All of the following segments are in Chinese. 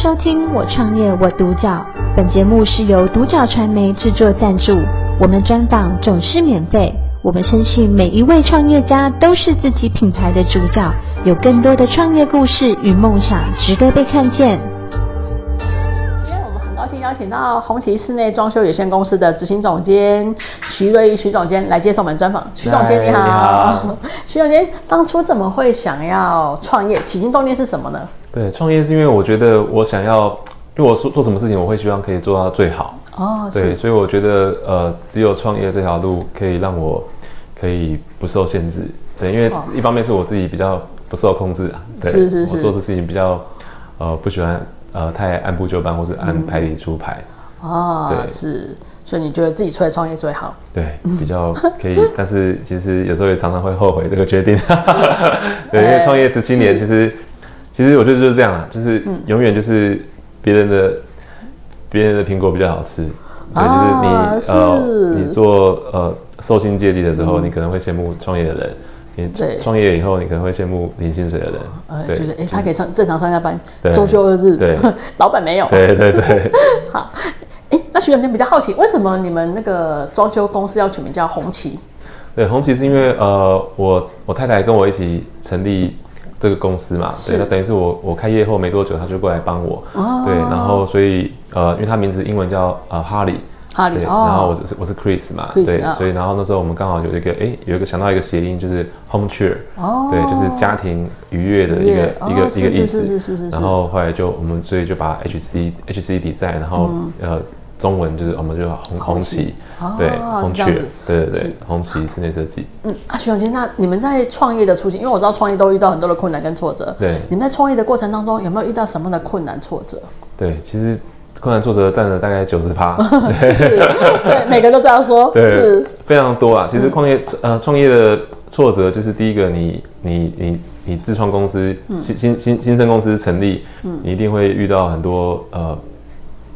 收听我创业我独角，本节目是由独角传媒制作赞助，我们专访总是免费。我们深信每一位创业家都是自己品牌的主角，有更多的创业故事与梦想值得被看见。今天我们很高兴邀请到红旗室内装修有限公司的执行总监徐瑞徐总监来接受我们专访。徐总监你好，你好，徐总监当初怎么会想要创业？起心动念是什么呢？对，创业是因为我觉得我想要，因为我做做什么事情，我会希望可以做到最好。哦，对，所以我觉得呃，只有创业这条路可以让我可以不受限制。对，因为一方面是我自己比较不受控制啊。对，是是是。我做的事情比较呃不喜欢呃太按部就班或是按牌理出牌。嗯、哦，对，是。所以你觉得自己出来创业最好？对，比较可以。但是其实有时候也常常会后悔这个决定。对，因为创业十七年，其实。其实我觉得就是这样啊，就是永远就是别人的别、嗯、人的苹果比较好吃，对，啊、就是你呃你做呃受薪阶级的时候，嗯、你可能会羡慕创业的人，你创业以后你可能会羡慕领薪水的人，呃，觉得哎他可以上正常上下班，周休二日，对，老板没有，对对对。好，哎，那徐总监比较好奇，为什么你们那个装修公司要取名叫红旗？对，红旗是因为呃我我太太跟我一起成立。这个公司嘛，对，那等于是我我开业后没多久，他就过来帮我，哦、对，然后所以呃，因为他名字英文叫呃哈利，哈利，对，哦、然后我是我是 Chris 嘛，Chris, 对，哦、所以然后那时候我们刚好有一个哎有一个想到一个谐音就是 home cheer，哦，对，就是家庭愉悦的一个一个、哦、一个意思，是是是是，然后后来就我们所以就把 HC HC design，然后、嗯、呃。中文就是我们就红红旗，对，红旗，对对对，红旗室内设计。嗯，啊，徐总监，那你们在创业的初期，因为我知道创业都遇到很多的困难跟挫折，对，你们在创业的过程当中有没有遇到什么样的困难挫折？对，其实困难挫折占了大概九十趴，是，对，每个人都这样说，对，是。非常多啊。其实创业呃创业的挫折就是第一个，你你你你自创公司新新新新生公司成立，嗯，你一定会遇到很多呃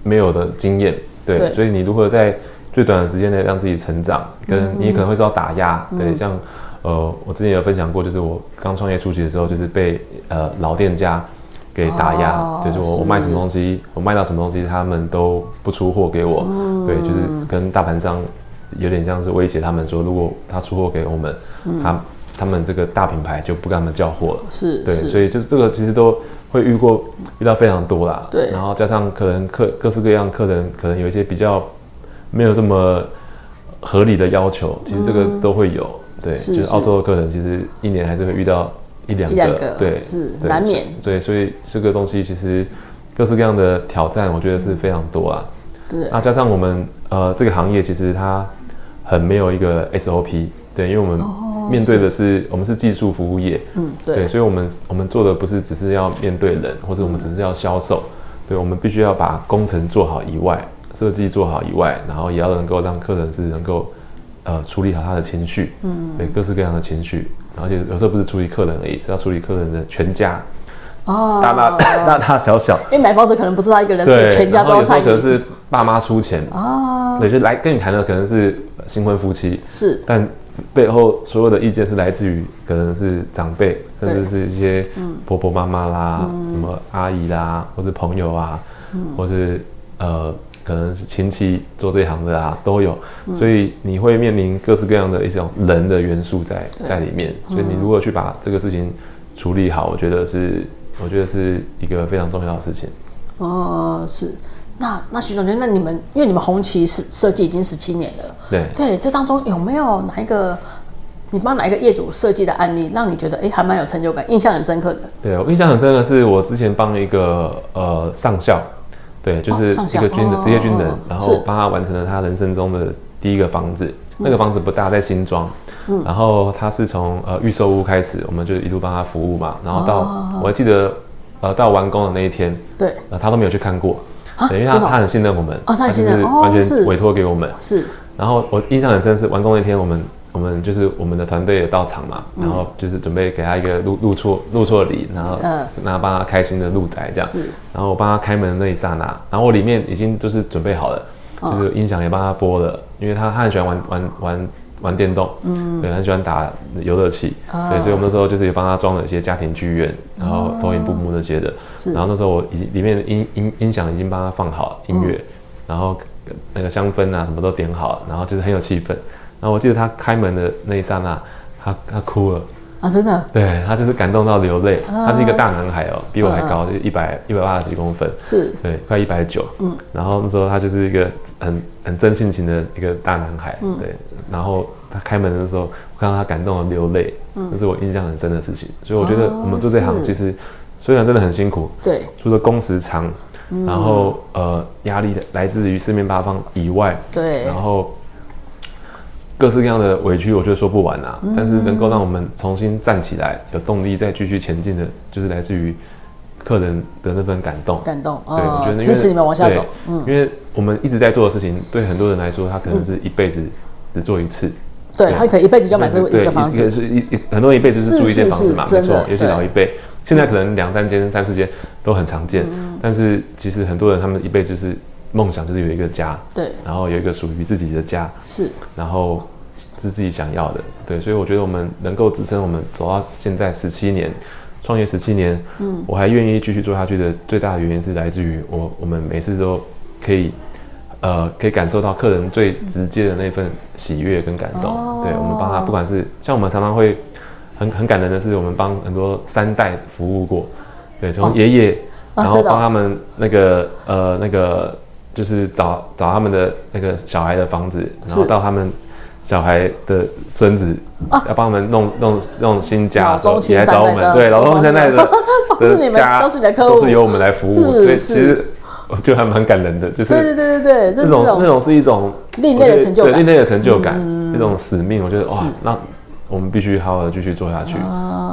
没有的经验。对，对，所以你如何在最短的时间内让自己成长，跟你可能会遭到打压。嗯、对，像呃，我之前有分享过，就是我刚创业初期的时候，就是被呃老店家给打压，哦、就是我我卖什么东西，我卖到什么东西，他们都不出货给我。嗯、对，就是跟大盘商有点像是威胁他们说，如果他出货给我们，嗯、他他们这个大品牌就不跟他们交货了。是，对，所以就是这个其实都。会遇过遇到非常多啦，对，然后加上可能客各式各样客人可能有一些比较没有这么合理的要求，其实这个都会有，嗯、对，就是。澳洲的客人其实一年还是会遇到一两个，对，是难免，对，所以这个东西其实各式各样的挑战，我觉得是非常多啊，对，那加上我们呃这个行业其实它很没有一个 SOP，对，因为我们。哦面对的是，是我们是技术服务业，嗯，对，对，所以我们我们做的不是只是要面对人，或者我们只是要销售，对，我们必须要把工程做好以外，设计做好以外，然后也要能够让客人是能够呃处理好他的情绪，嗯，对，各式各样的情绪，而且有时候不是处理客人而已，是要处理客人的全家，哦，大大 大大小小，因为买房子可能不知道一个人是全家都要参与，可能是爸妈出钱，哦，对，就来跟你谈的可能是新婚夫妻，是，但。背后所有的意见是来自于可能是长辈，甚至是一些婆婆妈妈啦，嗯、什么阿姨啦，或是朋友啊，嗯、或是呃可能是亲戚做这一行的啊都有，嗯、所以你会面临各式各样的一种人的元素在在里面，所以你如果去把这个事情处理好，我觉得是我觉得是一个非常重要的事情。哦，是。那那徐总监，那你们因为你们红旗是设计已经十七年了，对。对，这当中有没有哪一个你帮哪一个业主设计的案例，让你觉得哎还蛮有成就感，印象很深刻的？对，我印象很深的是我之前帮一个呃上校，对，就是一个军的职业军人，哦、然后帮他完成了他人生中的第一个房子，那个房子不大，在新庄，嗯，然后他是从呃预售屋开始，我们就一路帮他服务嘛，然后到、哦、我还记得呃到完工的那一天，对，呃他都没有去看过。对，因为他他很信任我们，哦，他信任，完全委托给我们，是。然后我印象很深是完工那天，我们我们就是我们的团队也到场嘛，然后就是准备给他一个入入错入错礼，然后然后帮他开心的入宅这样，是。然后我帮他开门的那一刹那，然后我里面已经就是准备好了，就是音响也帮他播了，因为他他很喜欢玩玩玩玩电动，嗯，对，很喜欢打游乐器，啊、对，所以我们那时候就是也帮他装了一些家庭剧院，然后投影布幕那些的，是，然后那时候我已经里面的音音音响已经帮他放好音乐，嗯、然后那个香氛啊什么都点好，然后就是很有气氛，然后我记得他开门的那一刹那，他他哭了。啊，真的，对，他就是感动到流泪。啊、他是一个大男孩哦，比我还高，就一百一百八十几公分，是，对，快一百九。嗯，然后那时候他就是一个很很真性情的一个大男孩，嗯，对。然后他开门的时候，我看到他感动的流泪，嗯，这是我印象很深的事情。所以我觉得我们做这行其实虽然真的很辛苦，对，除了工时长，嗯、然后呃压力来自于四面八方以外，对，然后。各式各样的委屈，我觉得说不完啊。嗯、但是能够让我们重新站起来，有动力再继续前进的，就是来自于客人的那份感动。感动，对，哦、我觉得支持你们往下走。嗯，因为我们一直在做的事情，对很多人来说，他可能是一辈子只做一次。对，对他可能一辈子就买这一个房子。对，是一很多人一辈子是住一间房子嘛，没错。尤其老一辈，现在可能两三间、三四间都很常见。嗯、但是其实很多人他们一辈子就是梦想，就是有一个家。对。然后有一个属于自己的家。是。然后。是自己想要的，对，所以我觉得我们能够支撑我们走到现在十七年，创业十七年，嗯，我还愿意继续做下去的最大的原因是来自于我，我们每次都可以，呃，可以感受到客人最直接的那份喜悦跟感动，哦、对，我们帮他，不管是像我们常常会很很感人的是，我们帮很多三代服务过，对，从爷爷，哦、然后帮他们那个、哦、呃那个就是找找他们的那个小孩的房子，然后到他们。小孩的孙子要帮我们弄弄弄新家，你来找我们，对，老中青三代的 都是你们，都是你的客户，都是由我们来服务，所以其实我觉得还蛮感人的，就是对对对对对，那种那种是一种另类的成就感，另类的成就感，一种使命，我觉得哇，那我们必须好好的继续做下去，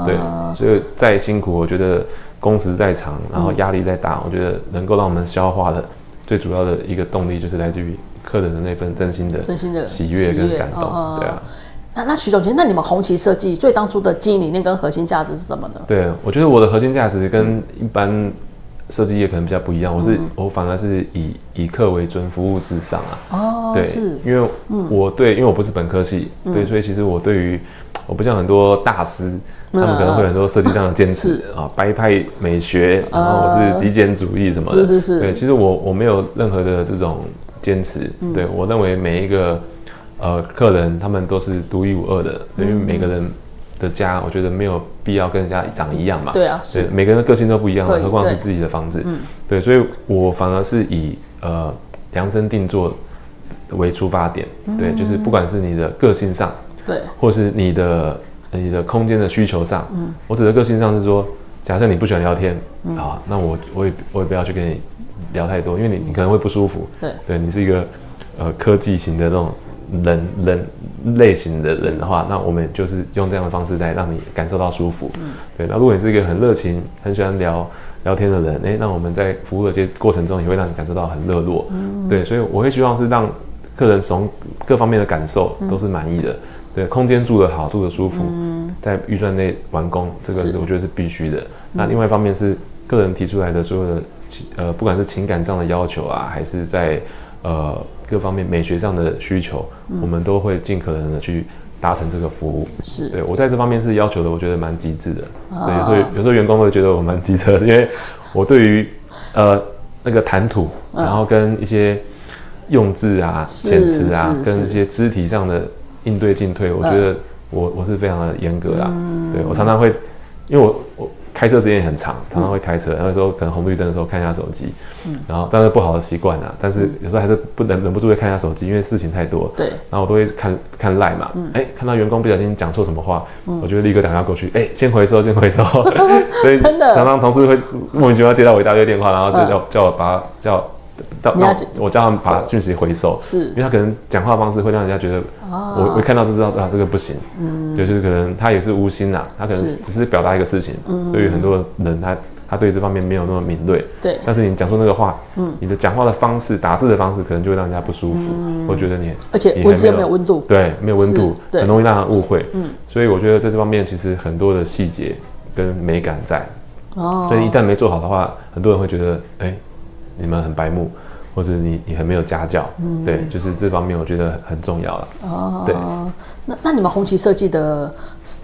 对，所以再辛苦，我觉得工时再长，然后压力再大，我觉得能够让我们消化的最主要的一个动力就是来自于。客人的那份真心的、真心的喜悦跟感动，对啊。那那徐总监，那你们红旗设计最当初的经营理念跟核心价值是什么呢？对，我觉得我的核心价值跟一般设计业可能比较不一样，我是我反而是以以客为尊，服务至上啊。哦，对，是因为我对，因为我不是本科系，对，所以其实我对于我不像很多大师，他们可能会很多设计上的坚持 啊，白派美学，然后我是极简主义什么的，是是是。对，其实我我没有任何的这种。坚持，对，我认为每一个呃客人他们都是独一无二的，因为每个人的家，我觉得没有必要跟人家长一样嘛。对啊，对，每个人的个性都不一样，何况是自己的房子。嗯，对，所以我反而是以呃量身定做为出发点，对，就是不管是你的个性上，对，或是你的你的空间的需求上，嗯，我指的个性上是说，假设你不喜欢聊天，啊，那我我也我也不要去跟你。聊太多，因为你你可能会不舒服。对，对你是一个呃科技型的那种人人类型的人的话，那我们就是用这样的方式来让你感受到舒服。嗯，对。那如果你是一个很热情、很喜欢聊聊天的人，诶，那我们在服务的这些过程中也会让你感受到很热络。嗯，对。所以我会希望是让客人从各方面的感受都是满意的。嗯、对，空间住得好，住得舒服，嗯、在预算内完工，这个我觉得是必须的。那另外一方面是个人提出来的所有的。呃，不管是情感上的要求啊，还是在呃各方面美学上的需求，嗯、我们都会尽可能的去达成这个服务。是，对我在这方面是要求的，我觉得蛮极致的。哦、对，所以有时候员工会觉得我蛮机车的，因为我对于呃那个谈吐，嗯、然后跟一些用字啊、遣词啊，跟一些肢体上的应对进退，我觉得我我是非常的严格啦。嗯、对我常常会，因为我我。开车时间也很长，常常会开车，然后有时候可能红绿灯的时候看一下手机，嗯，然后但是不好的习惯啊，但是有时候还是不能忍不住会看一下手机，因为事情太多，对，然后我都会看看 LINE 嘛，哎，看到员工不小心讲错什么话，我就会立刻打电话过去，哎，先回收，先回收，所以常常同事会莫名其妙接到我一大堆电话，然后就叫叫我把叫。到到我叫他们把讯息回收，是，因为他可能讲话方式会让人家觉得，我我看到就知道啊，这个不行，嗯，就是可能他也是无心呐，他可能只是表达一个事情，嗯，对于很多人他他对这方面没有那么敏锐，对，但是你讲出那个话，嗯，你的讲话的方式、打字的方式，可能就会让人家不舒服，嗯，我觉得你，而且文字没有温度，对，没有温度，很容易让人误会，嗯，所以我觉得在这方面其实很多的细节跟美感在，哦，所以一旦没做好的话，很多人会觉得，哎。你们很白目，或者你你很没有家教，嗯，对，就是这方面我觉得很重要了。哦，对，那那你们红旗设计的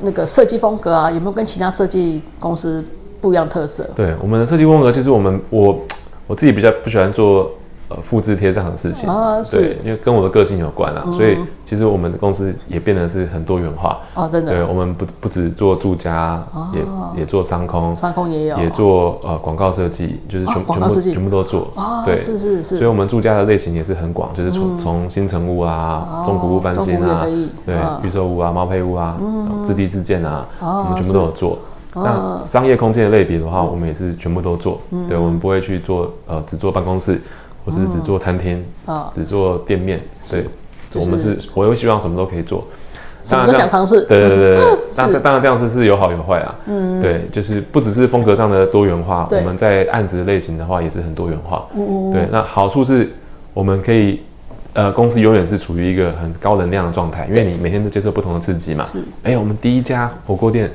那个设计风格啊，有没有跟其他设计公司不一样特色？对，我们的设计风格就是我们我我自己比较不喜欢做。呃，复制贴上的事情，哦、对，因为跟我的个性有关啊，嗯、所以其实我们的公司也变得是很多元化。哦，真的。对，我们不不只做住家，哦、也也做商空，商空也有，也做呃广告设计，就是全、哦、全部全部都做。哦，对，是是是。所以我们住家的类型也是很广，就是从从、嗯、新城屋啊，中古屋翻新啊，对，预、哦、售屋啊，毛坯屋啊，嗯，自地自建啊，哦、我们全部都有做。那商业空间的类别的话，我们也是全部都做。嗯、对，我们不会去做呃只做办公室。或是只做餐厅，啊，只做店面，对，我们是，我又希望什么都可以做，当然都想尝试，对对对对，当然当然这样子是有好有坏啊，嗯，对，就是不只是风格上的多元化，我们在案子的类型的话也是很多元化，嗯。对，那好处是我们可以。呃，公司永远是处于一个很高能量的状态，因为你每天都接受不同的刺激嘛。是。哎、欸，我们第一家火锅店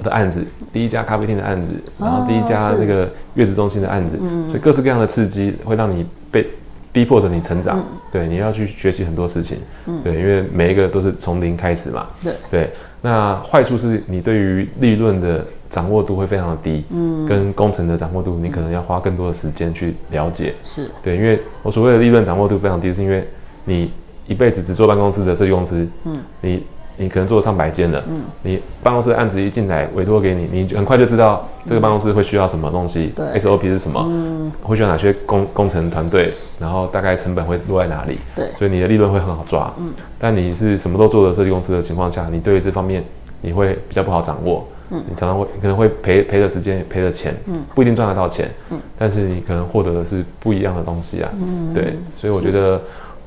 的案子，嗯、第一家咖啡店的案子，然后第一家这个月子中心的案子，嗯、所以各式各样的刺激会让你被逼迫着你成长。嗯、对，你要去学习很多事情。嗯。对，因为每一个都是从零开始嘛。对。对。那坏处是你对于利润的掌握度会非常的低，嗯，跟工程的掌握度，你可能要花更多的时间去了解，是对，因为我所谓的利润掌握度非常低，是因为你一辈子只做办公室的设计公司，嗯，你。你可能做了上百间了，嗯，你办公室的案子一进来委托给你，你很快就知道这个办公室会需要什么东西，对，SOP 是什么，嗯，会需要哪些工工程团队，然后大概成本会落在哪里，对，所以你的利润会很好抓，嗯，但你是什么都做的设计公司的情况下，你对于这方面你会比较不好掌握，嗯，你常常会可能会赔赔的时间赔的钱，嗯，不一定赚得到钱，嗯，但是你可能获得的是不一样的东西啊，嗯，对，所以我觉得，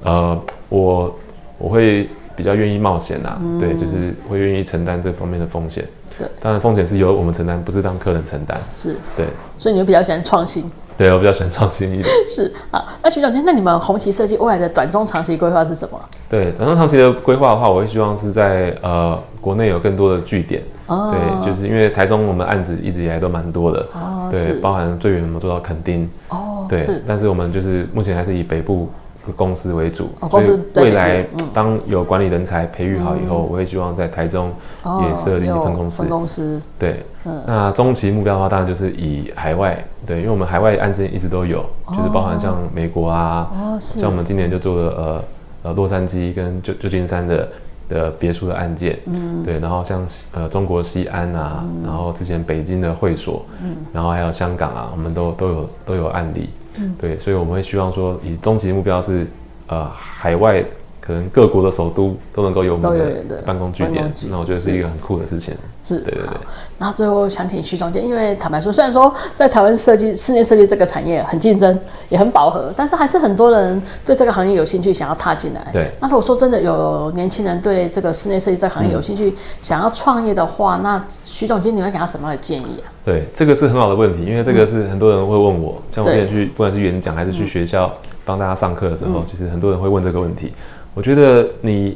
呃，我我会。比较愿意冒险呐、啊，嗯、对，就是会愿意承担这方面的风险。对，当然风险是由我们承担，不是让客人承担。是，对。所以你就比较喜欢创新。对，我比较喜欢创新一点。是，啊，那徐总监，那你们红旗设计未来的短中长期规划是什么？对，短中长期的规划的话，我会希望是在呃国内有更多的据点。哦。对，就是因为台中我们案子一直以来都蛮多的。哦。对，包含最远我们做到垦丁。哦。对。是。但是我们就是目前还是以北部。公司为主，所以未来当有管理人才培育好以后，我会希望在台中也设立分公司。分公司，对，那中期目标的话，当然就是以海外，对，因为我们海外案件一直都有，就是包含像美国啊，像我们今年就做了呃呃洛杉矶跟旧旧金山的的别墅的案件，嗯，对，然后像呃中国西安啊，然后之前北京的会所，嗯，然后还有香港啊，我们都都有都有案例。对，所以我们会希望说，以终极目标是，呃，海外可能各国的首都都能够有我们的办公据点，那我觉得是一个很酷的事情。是，对对对。然后最后想请徐总监，因为坦白说，虽然说在台湾设计室内设计这个产业很竞争，也很饱和，但是还是很多人对这个行业有兴趣，想要踏进来。对。那如果说真的有年轻人对这个室内设计这个行业有兴趣，嗯、想要创业的话，那徐总监你会给他什么样的建议啊？对，这个是很好的问题，因为这个是很多人会问我，嗯、像我之前去不管是演讲还是去学校帮大家上课的时候，嗯、其实很多人会问这个问题。我觉得你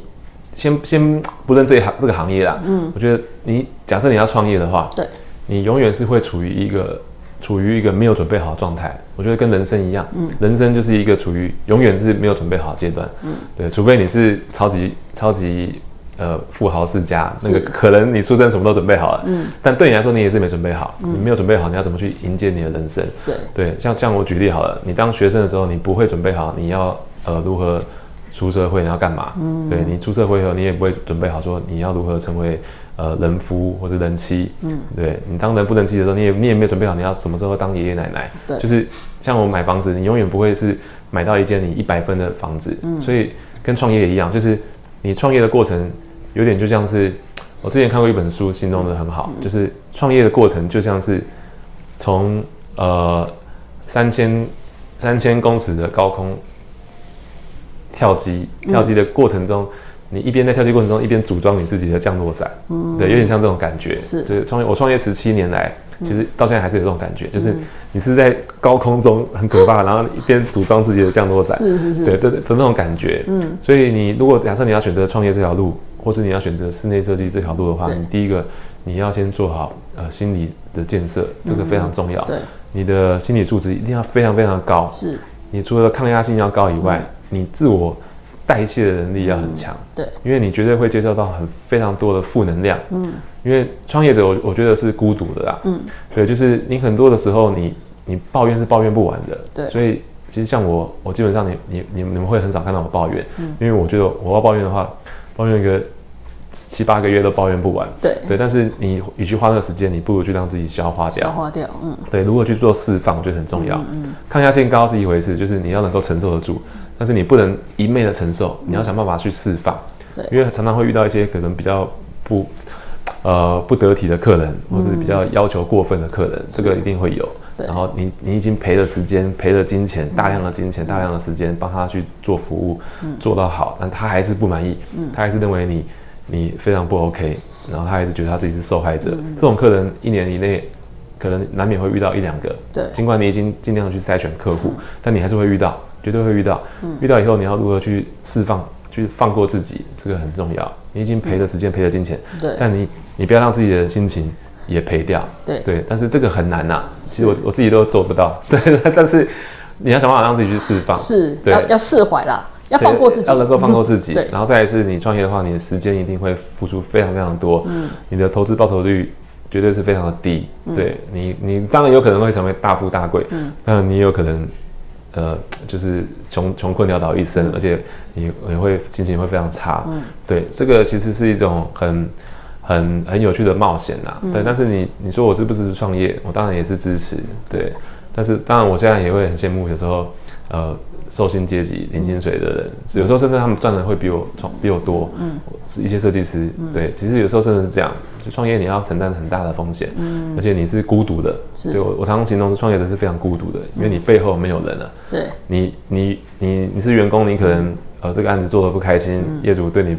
先先不论这一行这个行业啦，嗯，我觉得你假设你要创业的话，对，你永远是会处于一个处于一个没有准备好的状态。我觉得跟人生一样，嗯，人生就是一个处于永远是没有准备好的阶段，嗯，对，除非你是超级超级呃富豪世家，那个可能你出生什么都准备好了，嗯，但对你来说你也是没准备好，嗯，你没有准备好，你要怎么去迎接你的人生？对，对，像像我举例好了，你当学生的时候你不会准备好，你要呃如何？出社会你要干嘛？嗯，对，你出社会以后，你也不会准备好说你要如何成为呃人夫或者人妻。嗯，对，你当人夫人妻的时候，你也你也没有准备好你要什么时候当爷爷奶奶。对，就是像我们买房子，你永远不会是买到一间你一百分的房子。嗯，所以跟创业也一样，就是你创业的过程有点就像是我之前看过一本书，形容的很好，嗯，就是创业的过程就像是从呃三千三千公尺的高空。跳机，跳机的过程中，嗯、你一边在跳机过程中，一边组装你自己的降落伞，嗯，对，有点像这种感觉。是，对，创业，我创业十七年来，其实到现在还是有这种感觉，嗯、就是你是在高空中很可怕，然后一边组装自己的降落伞，是是是，对对的那种感觉。嗯，所以你如果假设你要选择创业这条路，或是你要选择室内设计这条路的话，你第一个你要先做好呃心理的建设，这个非常重要。嗯、对，你的心理素质一定要非常非常高。是。你除了抗压性要高以外，嗯、你自我代谢的能力要很强。对，因为你绝对会接受到很非常多的负能量。嗯，因为创业者我我觉得是孤独的啦。嗯，对，就是你很多的时候你你抱怨是抱怨不完的。对，所以其实像我我基本上你你你你们会很少看到我抱怨。嗯，因为我觉得我要抱怨的话，抱怨一个。七八个月都抱怨不完，对对，但是你与其花那个时间，你不如去让自己消化掉，消化掉，嗯，对，如果去做释放，我觉得很重要。嗯，嗯，抗压性高是一回事，就是你要能够承受得住，但是你不能一昧的承受，你要想办法去释放。对，因为常常会遇到一些可能比较不呃不得体的客人，或是比较要求过分的客人，嗯、这个一定会有。对，然后你你已经赔了时间，赔了金钱，大量的金钱，嗯、大量的时间帮他去做服务，嗯、做到好，但他还是不满意，嗯，他还是认为你。你非常不 OK，然后他还是觉得他自己是受害者。嗯、这种客人一年以内可能难免会遇到一两个。对。尽管你已经尽量去筛选客户，嗯、但你还是会遇到，绝对会遇到。嗯。遇到以后你要如何去释放，去放过自己，这个很重要。你已经赔了时间，赔了金钱。对。但你你不要让自己的心情也赔掉。对。对。但是这个很难呐、啊，其实我我自己都做不到。对。但是你要想办法让自己去释放。是。对。要要释怀啦。要放过自己，要能够放过自己。然后再来是你创业的话，你的时间一定会付出非常非常多。嗯，你的投资报酬率绝对是非常的低。嗯、对你，你当然有可能会成为大富大贵。嗯，但你有可能，呃，就是穷穷困潦倒一生，嗯、而且你你会心情会非常差。嗯，对，这个其实是一种很很很有趣的冒险啦。嗯、对，但是你你说我支不支持创业？我当然也是支持。对，但是当然我现在也会很羡慕有时候，呃。受薪阶级领薪水的人，嗯、有时候甚至他们赚的会比我创比我多。嗯，一些设计师，嗯、对，其实有时候甚至是这样，就创业你要承担很大的风险，嗯，而且你是孤独的，是对我我常常形容创业者是非常孤独的，因为你背后没有人了，对，你你你你是员工，你可能、嗯、呃这个案子做得不开心，嗯、业主对你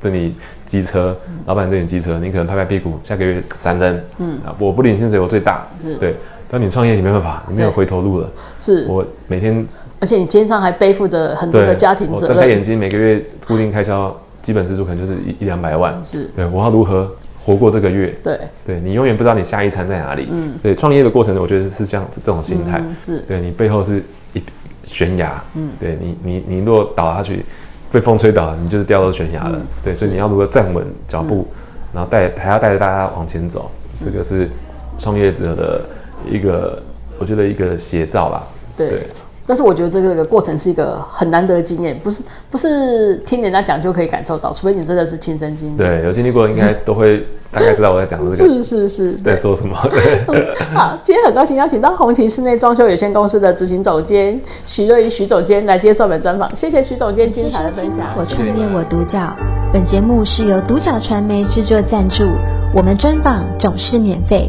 对你机车，嗯、老板对你机车，你可能拍拍屁股，下个月闪人，嗯，我不领薪水我最大，是对。但你创业，你没办法，你没有回头路了。是，我每天，而且你肩上还背负着很多的家庭责任。我睁开眼睛，每个月固定开销，基本支出可能就是一一两百万。是，对，我要如何活过这个月？对，对你永远不知道你下一餐在哪里。嗯，对，创业的过程，我觉得是像这种心态。是，对你背后是一悬崖。嗯，对你，你你如果倒下去，被风吹倒，你就是掉到悬崖了。对，所以你要如何站稳脚步，然后带还要带着大家往前走，这个是创业者的。一个，我觉得一个写照吧。对。对但是我觉得这个这个过程是一个很难得的经验，不是不是听人家讲就可以感受到，除非你真的是亲身经历。对，有经历过应该都会大概知道我在讲这个。是 是是。在说什么？好，今天很高兴邀请到红旗室内装修有限公司的执行总监徐瑞宜许总监来接受我们专访，谢谢徐总监精彩的分享。我创业我独角，本节目是由独角传媒制作赞助，我们专访总是免费。